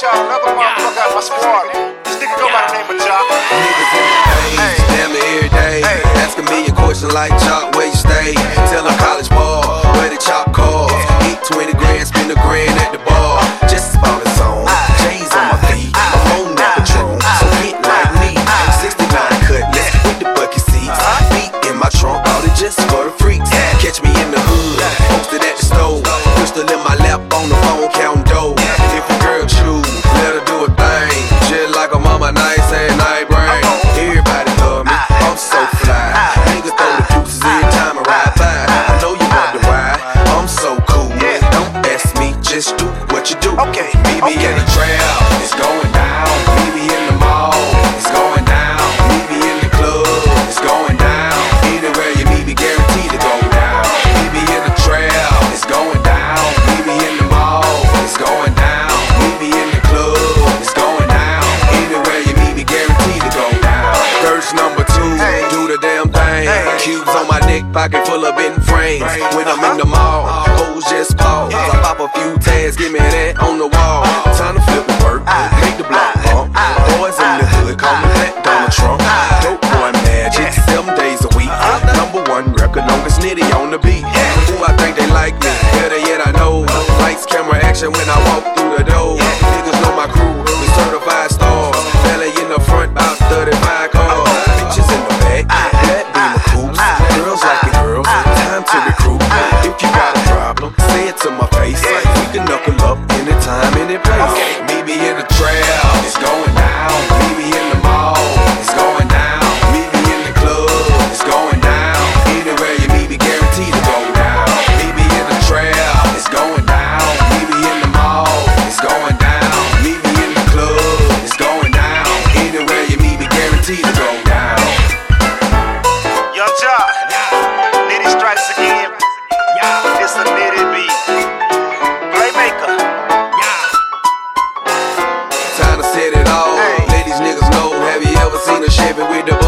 Nigga go the name damn it every day. Asking me a question like Chop, where you stay? Tell a college ball, where the chop calls. Eat 20 grand, spend a grand at the bar. Just as ball is on, J's on my feet. My phone never drone, so hit like me. 69 cutlass with the bucket seats. Feet in my trunk, all it just for the freaks. Catch me in the hood, posted at the store. crystal in my nitty on the beat. Who I think they like me, better yet I know. Lights, camera, action when I walk baby, we the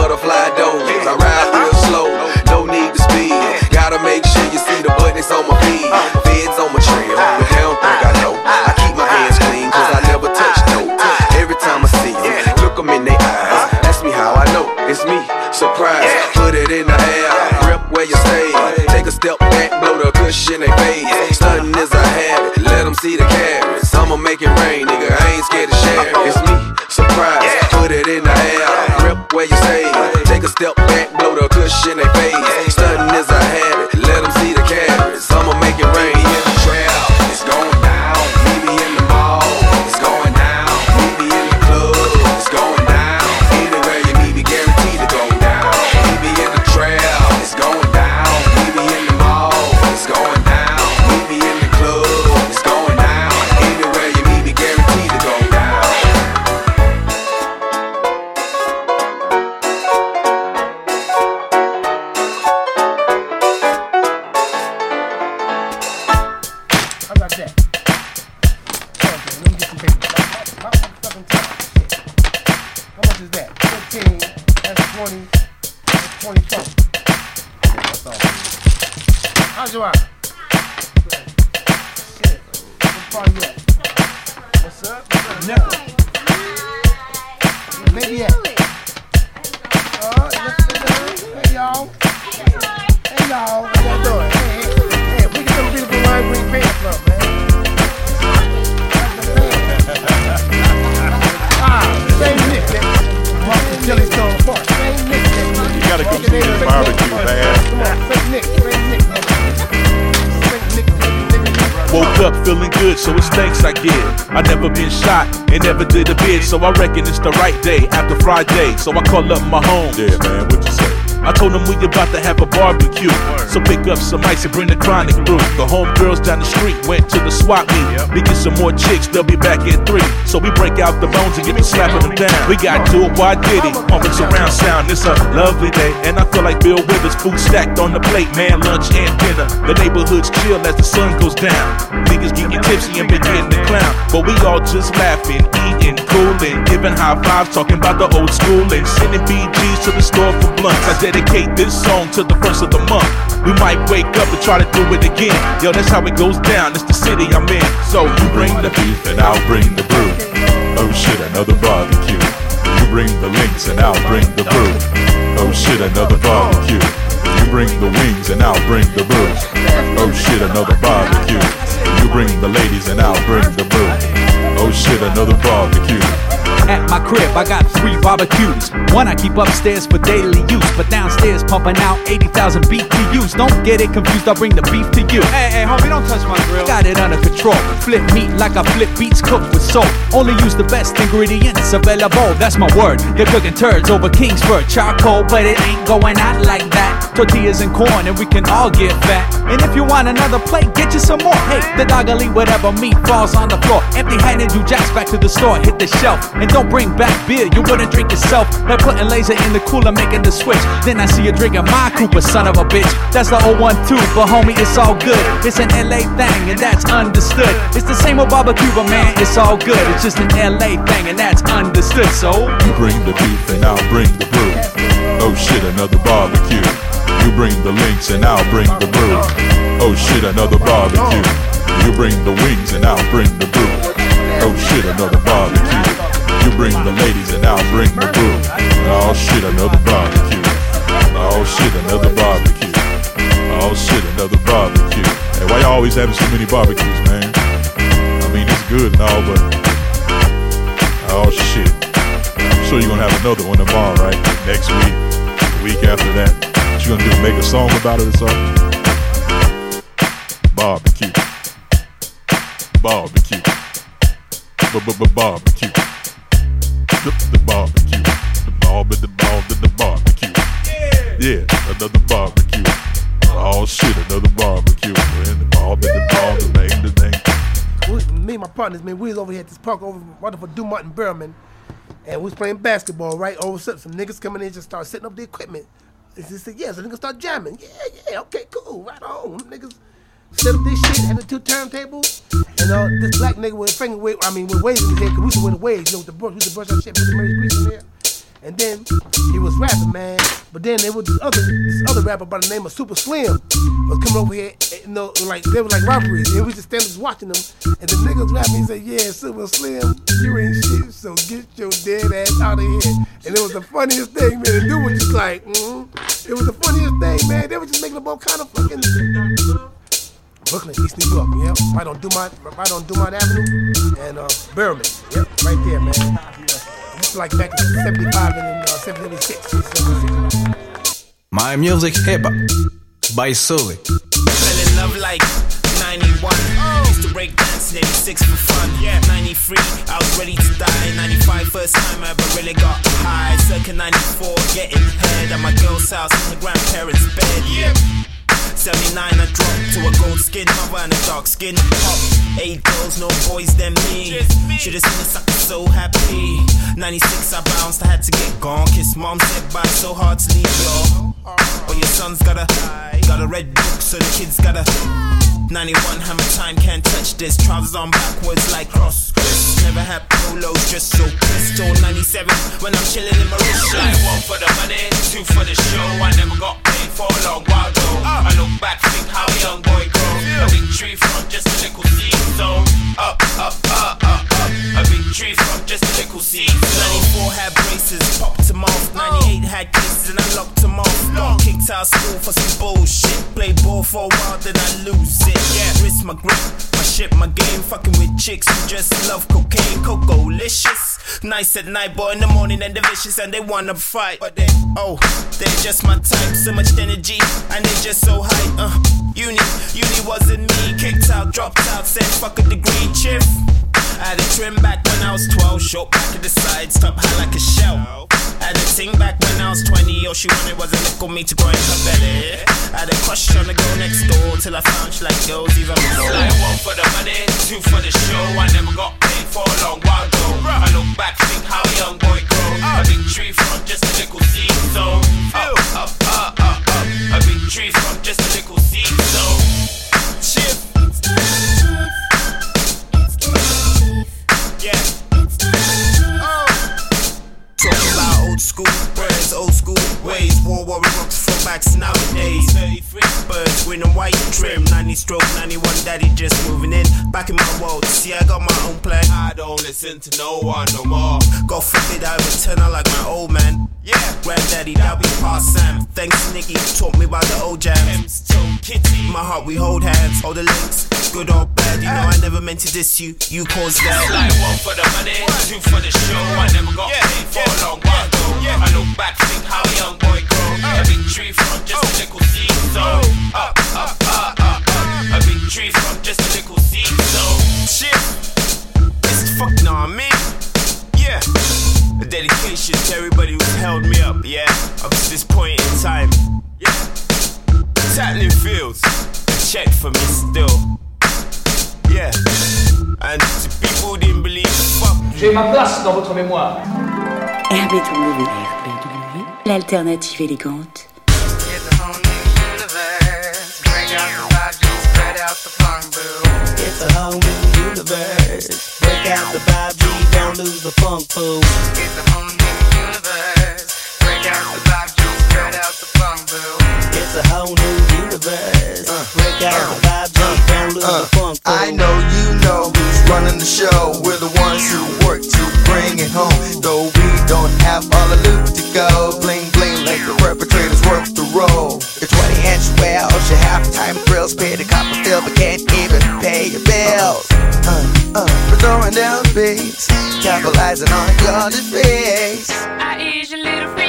it's thanks I get. I never been shot and never did a bid, so I reckon it's the right day after Friday. So I call up my home. Yeah, man, what you say? I told them we about to have a barbecue. So pick up some ice and bring the chronic brew. The homegirls down the street went to the swap meet. We get some more chicks, they'll be back at three. So we break out the bones and get to slapping them down. We got to it, why did he? Pumping surround sound. It's a lovely day, and I feel like Bill Withers. Food stacked on the plate, man, lunch and dinner. The neighborhood's chill as the sun goes down. Niggas getting tipsy and beginning to clown. But we all just laughing, eating, cooling, giving high fives, talking about the old school and sending BGs to the store for blunts. I dedicate this song to the first of the month. We might wake up and try to do it again. Yo, that's how it goes down. It's the city I'm in. So you bring the beef and I'll bring the brew. Oh shit, another barbecue. You bring the links and I'll bring the brew. Oh shit, another barbecue. You bring the wings and I'll bring the brew. Oh shit, another barbecue. You bring the ladies and I'll bring the brew. Oh shit, another barbecue. At my crib, I got three barbecues. One I keep upstairs for daily use, but downstairs pumping out 80,000 BTUs. Don't get it confused, I'll bring the beef to you. Hey, hey, homie, don't touch my grill. Got it under control. Flip meat like I flip beets cooked with salt. Only use the best ingredients available. That's my word. They're cooking turds over Kingsford charcoal, but it ain't going out like that. Tortillas and corn, and we can all get fat. And if you want another plate, get you some more. Hey, the dog will eat whatever meat falls on the floor. Empty-handed, you jacks back to the store, hit the shelf, and don't bring back beer. You wouldn't drink yourself. By putting laser in the cooler, making the switch. Then I see you drinking my Cooper, son of a bitch. That's the 012, but homie, it's all good. It's an LA thing, and that's understood. It's the same old barbecue, but man, it's all good. It's just an LA thing, and that's understood. So You bring the beef and I'll bring the brew. Oh shit, another barbecue. You bring the links and I'll bring the brew. Oh shit, another barbecue. You bring the wings and I'll bring the brew. Oh shit, another barbecue. Bring the ladies and I'll bring the brew. Oh shit, another barbecue. Oh shit, another barbecue. Oh shit, another barbecue. Hey, why you always having so many barbecues, man? I mean, it's good and all, but oh shit. I'm sure you're gonna have another one tomorrow, right? Next week, the week after that. What you gonna do? Make a song about it or something? Barbecue. Barbecue. B-b-b-barbecue. The, the barbecue. The ball, the ball, the, the barbecue. Yeah, another barbecue. Oh shit, another barbecue. And the ball, the, ball, the the we, me and my partners, man, we was over here at this park over wonderful Dumont and Berriman, and we was playing basketball, right? Oh, All of a sudden, some niggas coming in just start setting up the equipment. And they said, yeah, so niggas start jamming. Yeah, yeah, okay, cool, right on. Niggas set up this shit, had the two turntables, and uh, this black nigga with a finger wave, I mean, with waves in his head, cause we used to wear the waves, you know, with the brush, we used to brush our shit, put the Murray's Grease in there. And then he was rapping, man. But then there was this other this other rapper by the name of Super Slim was coming over here, and, you know, like they were like robberies. And we just standing just watching them. And the niggas rapping, he said, "Yeah, Super Slim, you ain't shit, so get your dead ass out of here." And it was the funniest thing, man. The dude was just like, mm it was the funniest thing, man. They were just making up all kind of fucking. Brooklyn, East New York, yeah, right on Dumont, right on Dumont Avenue, and uh, Berriman, yep, right there, man. It's like back in '75 and uh, '76. 76. My music hip hop by Sully. Fell in love like 91. Used to break dance in 86 for fun. 93, I was ready to die. 95, first time I ever really got high. Circa 94, getting head at my girl's house in the grandparents' bed. 79, I dropped to a gold skin mother and a dark skin pop. Eight girls, no boys, then me. Should've seen the sucker so happy. 96, I bounced, I had to get gone. Kiss mom, said bye, so hard to leave y'all. But your son's got a, got a red book, so the kid's got a 91 hammer time, can't touch this. Trousers on backwards like cross. Never had polos, just so pistol. 97 when I'm chilling in my wrist. Like one for the money, two for the show. I never got paid for a long while though. I look back, think how a young boy grow. A big tree from just a little seed. So up, up, up, up, up. A big tree from just a little seed. 94 had braces, popped them off. 98 had cases and I locked them off. Got kicked out of school for some bullshit. Play ball for a while, then I lose it. Yeah, risk my grip, my shit, my game. Fucking with chicks who just love cocaine, cocoa licious. Nice at night, but in the morning and they're vicious and they wanna fight. But they, oh, they're just my type. So much energy and they just so high. Uh, uni, uni wasn't me. Kicked out, dropped out, said fuck a degree, Chif. I had a trim back when I was 12, short back at the side, stop high like a shell. Had a ting back when I was 20, all she wanted was a little me to grow in her belly. I had a crush on the girl next door till I found she like girls even more. Like one for the money, two for the show. I never got paid for a long while though. I look back, think how a young boy grow. A big tree from just a little seed, so up, up, up, up. A big tree from just a little seed, so Chif. Yeah. Old school words, old school ways. War war rocks throwbacks nowadays. 33 birds, green and white trim. 90 stroke, 91 daddy just moving in. Back in my world, see I got my own plan. I don't listen to no one no more. God forbid I return out like my old man. Yeah, Granddaddy, that be past Sam. Thanks, Nicky, taught me about the old jams. M's toe kitty. My heart, we hold hands, all the links, good or bad. You know I never meant to diss you, you caused that. Like one for the money, two for the show. I never got paid for a long while though. I look back, think how a young boy grow. A big tree from just a little seed, so up, up, up, up, up. A big tree from just a little seed, so Shit, it's the fuck nah, me. Yeah, a dedication to everybody who's held me up, yeah, up to this point in time. Yeah, Tattling Fields, check for me still. Yeah, and people didn't believe, fuck J'ai ma place dans votre mémoire. RBW. RBW. L'alternative élégante. Whole new universe. Break out the vibe, 5G, don't lose the funk. It's whole new universe. Break out the vibe, spread out the funk. It's a whole new universe. Break out the 5G, don't lose the funk. I know you know who's running the show. We're the ones who work to bring it home. Though we don't have all the loot to go. Bling bling like the perpetrators work the roll. Your 20 inch wells, your halftime grills, pay the copper bill, but can't even pay your bills. Uh, uh, we're throwing down beats, capitalizing on your defeats. I ease your little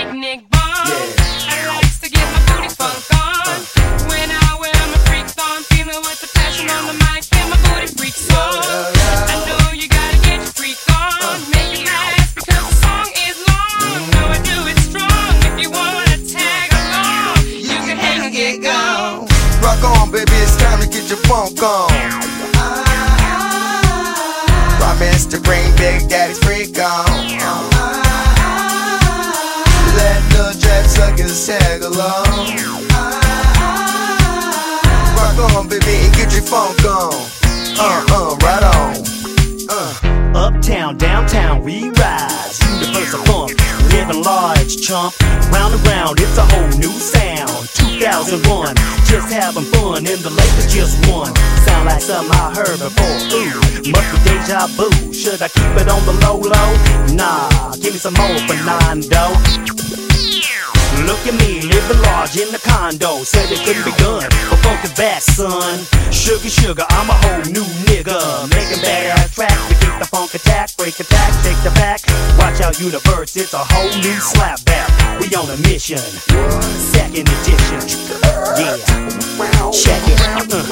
your funk on. Promise to bring Big Daddy's freak on. Let no trap suckers tag along. Rock on, baby, and get your funk on. Uh, uh, right on. Uh. Uptown, downtown, we rise. Universal funk, living large, chump. Round and round, it's a whole new sound. 2001, just having fun, in the Lakers just won. Sound like something I heard before. Ooh, must be deja vu. Should I keep it on the low low? Nah, give me some more dough. Look at me, living large in the condo. Said it couldn't be done, but funk is back, son. Sugar, sugar, I'm a whole new nigga. Making badass tracks to the funk attack, break attack, shake the back. Watch out, universe, it's a whole new slap back. We on a mission, second edition. Yeah, check it. Uh.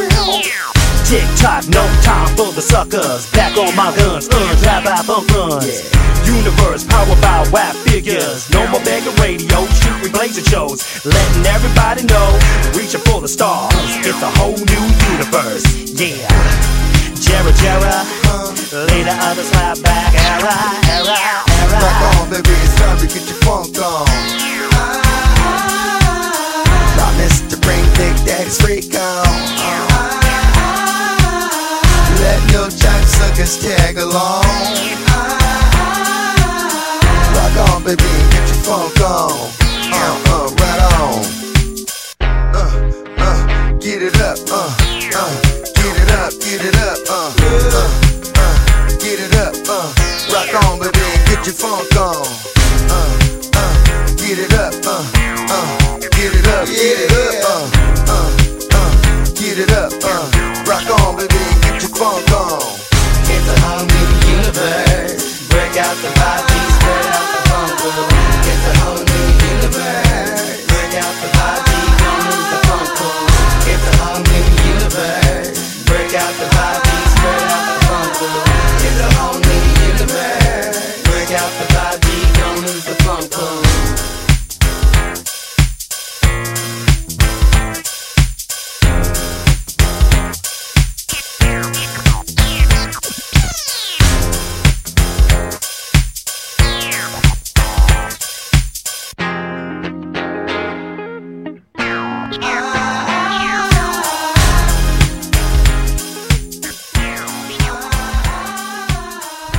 Tick tock, no time for the suckers. Back on my guns, uh, drive by bump runs. Universe, powered by whack figures. No more begging radio, shoot replacing shows. Letting everybody know, reaching for the stars. It's a whole new universe. Yeah. Jera Jera, later others slap back. Era, era, era. Rock on, baby, it's time to get your funk on. Promise to bring Big Daddy's freak on. Let no jack suckers tag along. Rock on, baby, get your funk on. Uh, uh, right on. Uh, uh, get it up, uh, uh, get it up, get it up, uh,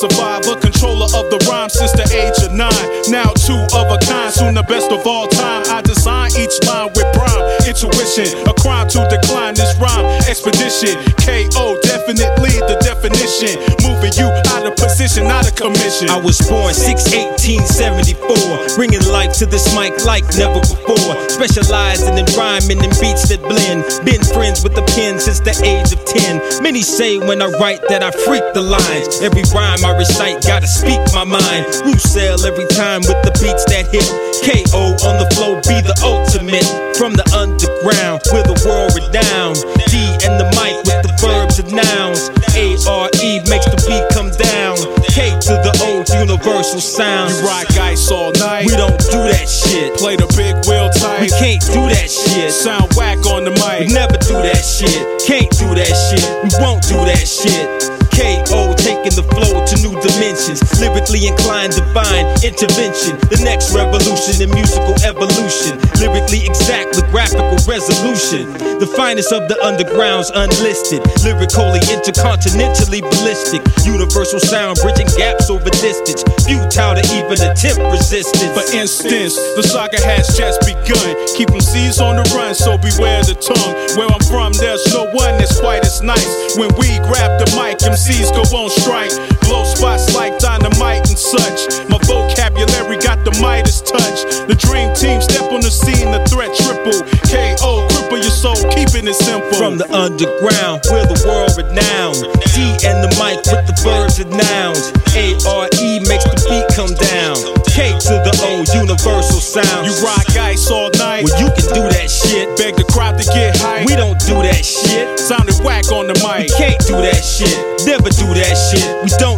survivor, controller of the rhyme since the age of nine. Now two of a kind, soon the best of all time. I design each line with prime intuition. A crime to decline this rhyme expedition. KO, definitely the definition. You out of position, out of commission. I was born 6 1874, bringing life to this mic like never before. Specializing in rhyming and beats that blend. Been friends with the pen since the age of 10. Many say when I write that I freak the lines. Every rhyme I recite, gotta speak my mind. Roussel every time with the beats that hit. KO on the flow, be the ultimate. From the underground, we're the world renowned. D and the mic with the verbs and nouns. Universal sound. You rock ice all night. We don't do that shit. Play the big wheel tight. We can't do that shit. Sound whack on the mic. We never do that shit. Can't do that shit. We won't do that shit. KO taking the flow to dimensions. Lyrically inclined, divine intervention. The next revolution in musical evolution. Lyrically exact with graphical resolution. The finest of the undergrounds unlisted. Lyrically intercontinentally ballistic. Universal sound bridging gaps over distance. Futile to even attempt resistance. For instance, the saga has just begun. Keep them C's on the run, so beware the tongue. Where I'm from, there's no one that's quite as nice. When we grab the mic, MCs go on strike. Blow spots like dynamite and such. My vocabulary got the Midas touch. The dream team step on the scene, the threat triple. KO, cripple your soul, keeping it simple. From the underground, we're the world renowned. D and the mic with the verbs and nouns. A R E makes the beat come down. K to the O, universal sound. You rock ice all night. Well, you can do that shit. Beg the crowd to get high. We don't do that shit. Sounded whack on the mic. We can't do that shit. Never do that shit. We don't do that So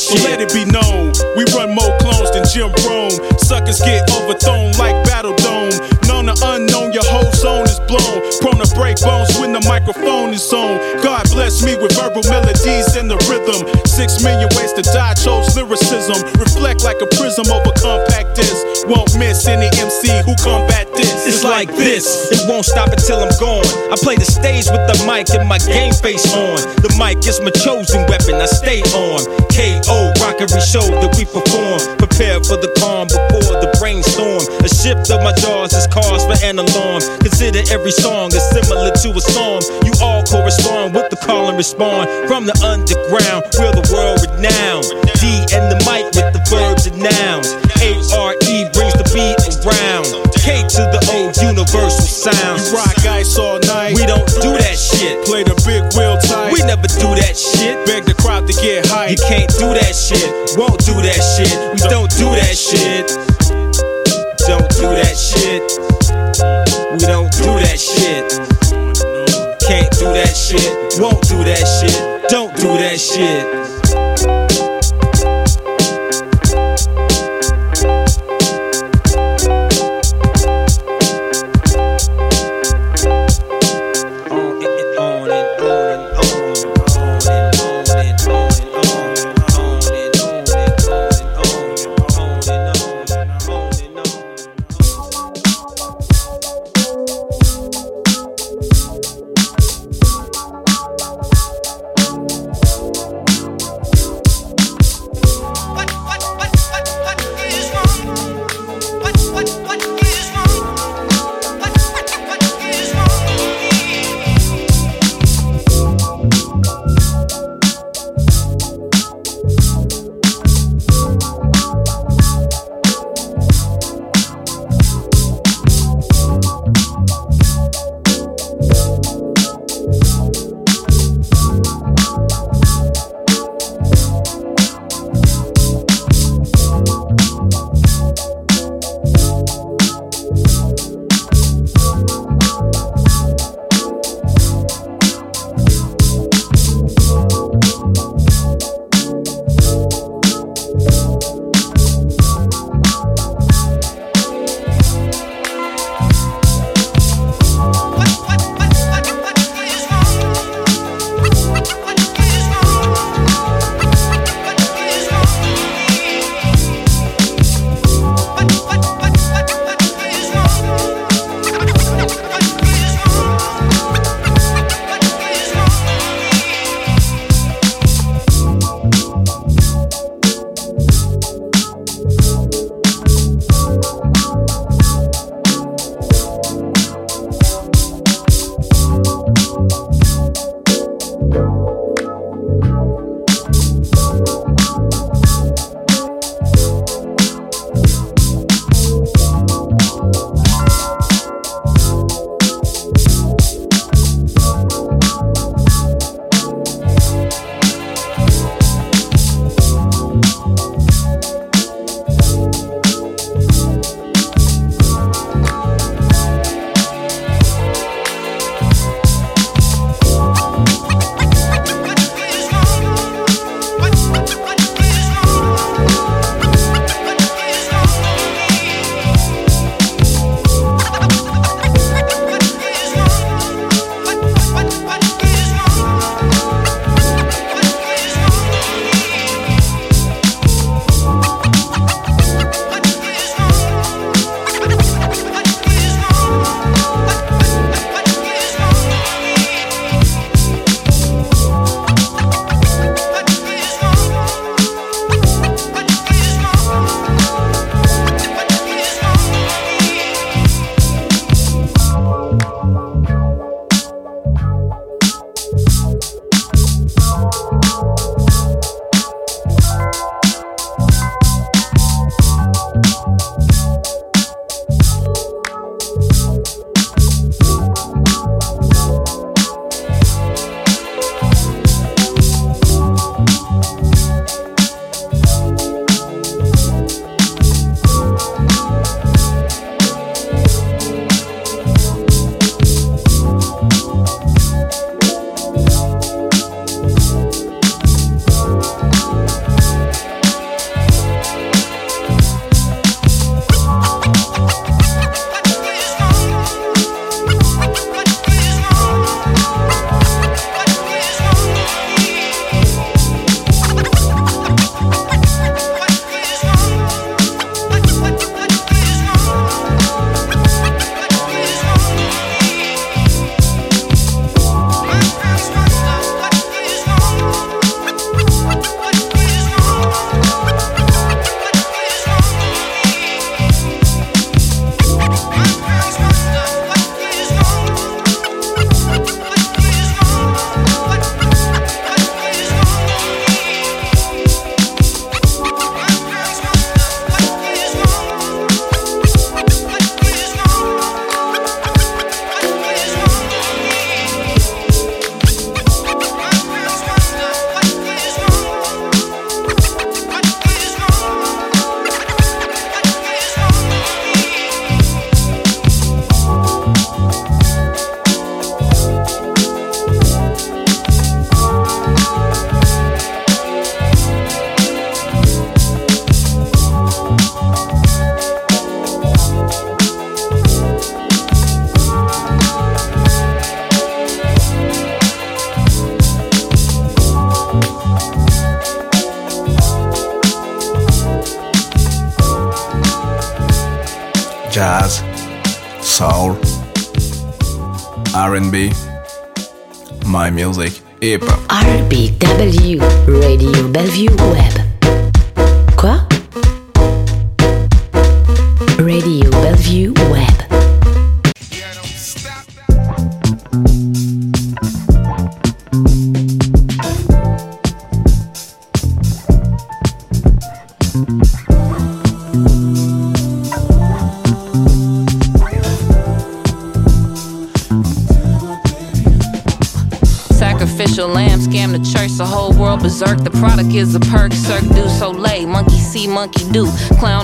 shit. let it be known, we run more clones than Jim Rome. Suckers get overthrown like Battle Dome. Known or unknown, your whole zone is blown. Prone to break bones when the microphone is on. God bless me with verbal melodies and the rhythm. Six million ways to die, chose lyricism. Reflect like a prism over compact disc. Won't miss any MC who. It's like this, it won't stop until I'm gone. I play the stage with the mic and my game face on. The mic is my chosen weapon, I stay on. KO, rockery show that we perform. Prepare for the calm before the brainstorm. A shift of my jaws is cause for an alarm. Consider every song is similar to a psalm. You all correspond with the call and respond. From the underground, we're the world renowned. D and the mic with the verbs and nouns. To the O, universal sound. You rock ice all night. We don't do that shit. Play the big wheel tight. We never do that shit. Beg the crowd to get hype. You can't do that shit. Won't do that shit. We don't do that shit. Don't do that shit. We don't do that shit. Can't do that shit. Won't do that shit. Don't do that shit.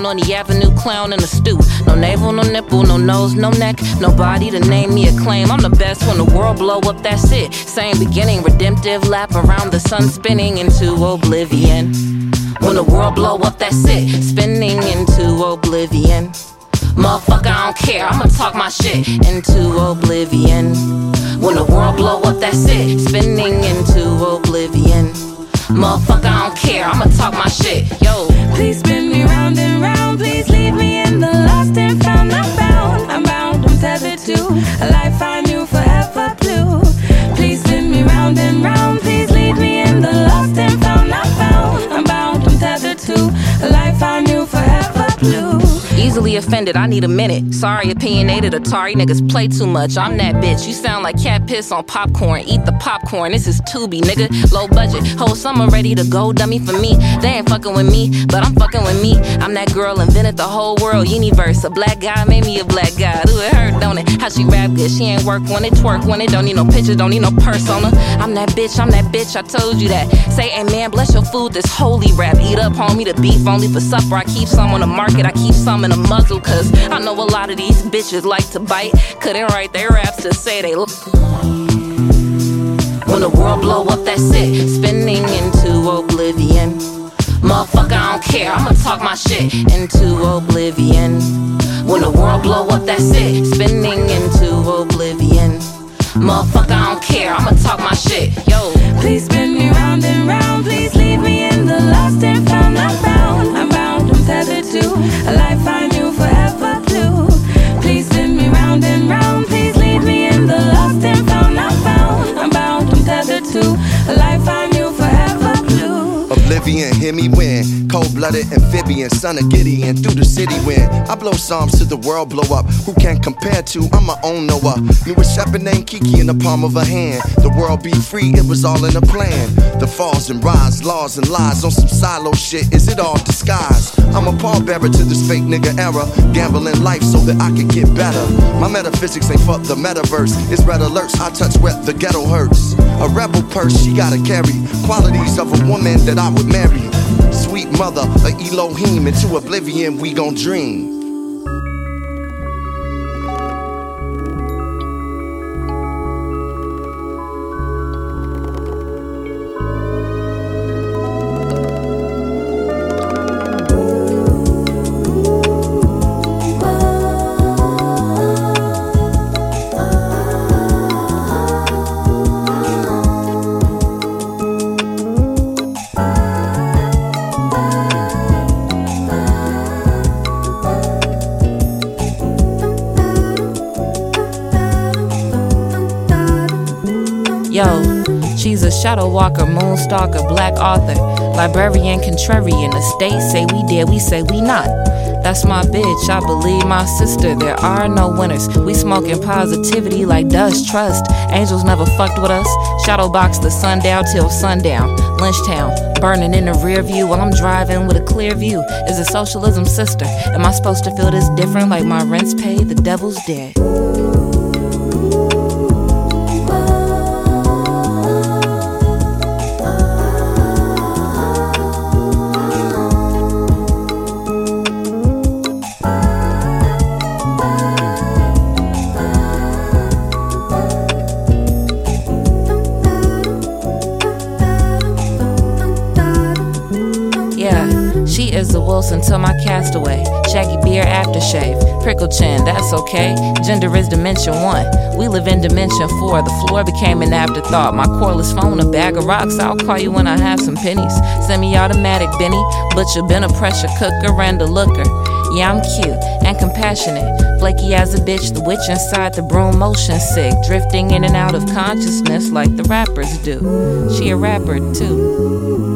On the avenue, clown in the stoop. No navel, no nipple, no nose, no neck. Nobody to name me a claim. I'm the best when the world blow up, that's it. Same beginning, redemptive lap around the sun, spinning into oblivion. When the world blow up, that's it. Spinning into oblivion. Motherfucker, I don't care. I'ma talk my shit into oblivion. When the world blow up, that's it. Spinning into oblivion. Motherfucker, I don't care. I'ma talk my shit. Yo. Please spin me round and round. Please leave me in the lost and found. I'm bound. I'm bound. I'm tethered to a life I knew Easily offended, I need a minute. Sorry, opinionated Atari niggas play too much. I'm that bitch. You sound like cat piss on popcorn. Eat the popcorn. This is Tubi, nigga. Low budget. Whole summer ready to go dummy for me. They ain't fucking with me, but I'm fucking with me. I'm that girl invented the whole world universe. A black guy made me a black guy. Ooh, it hurt, don't it? How she rap good. She ain't work when it twerk when it don't need no picture, don't need no persona. I'm that bitch, I'm that bitch. I told you that. Say amen, bless your food. This holy rap. Eat up, homie. The beef only for supper. I keep some on the market. I keep some in a muzzle, cause I know a lot of these bitches like to bite. Couldn't write their raps to say they look. When the world blow up, that's it. Spinning into oblivion. Motherfucker, I don't care. I'ma talk my shit into oblivion. When the world blow up, that's it. Spinning into oblivion. Motherfucker, I don't care. I'ma talk my shit. Yo. Please spin me round and round. Blue. Oblivion, hear me win. Cold blooded amphibian, son of Gideon, through the city win. I blow psalms to the world blow up. Who can compare to? I'm my own Noah. Knew a shepherd named Kiki in the palm of a hand. The world be free, it was all in a plan. The falls and rise, laws and lies on some silo shit. Is it all disguise? I'm a pallbearer to this fake nigga era. Gambling life so that I can get better. My metaphysics ain't fuck the metaverse. It's red alerts, I touch where the ghetto hurts. A rebel purse, she gotta carry qualities of a woman that I would marry. Sweet mother, a Elohim, into oblivion we gon' dream. Shadow walker, moonstalker, black author, librarian, contrarian. The state say we did, we say we not. That's my bitch, I believe my sister. There are no winners. We smoking positivity like dust, trust. Angels never fucked with us. Shadow box the sundown till sundown. Lynchtown, burning in the rear view while I'm driving with a clear view. Is a socialism sister. Am I supposed to feel this different like my rent's paid? The devil's dead. That's okay. Gender is dimension one. We live in dimension four. The floor became an afterthought. My cordless phone, a bag of rocks. I'll call you when I have some pennies. Semi automatic Benny. but you've been a pressure cooker and a looker. Yeah, I'm cute and compassionate. Flaky as a bitch, the witch inside the broom, motion sick. Drifting in and out of consciousness like the rappers do. She a rapper too.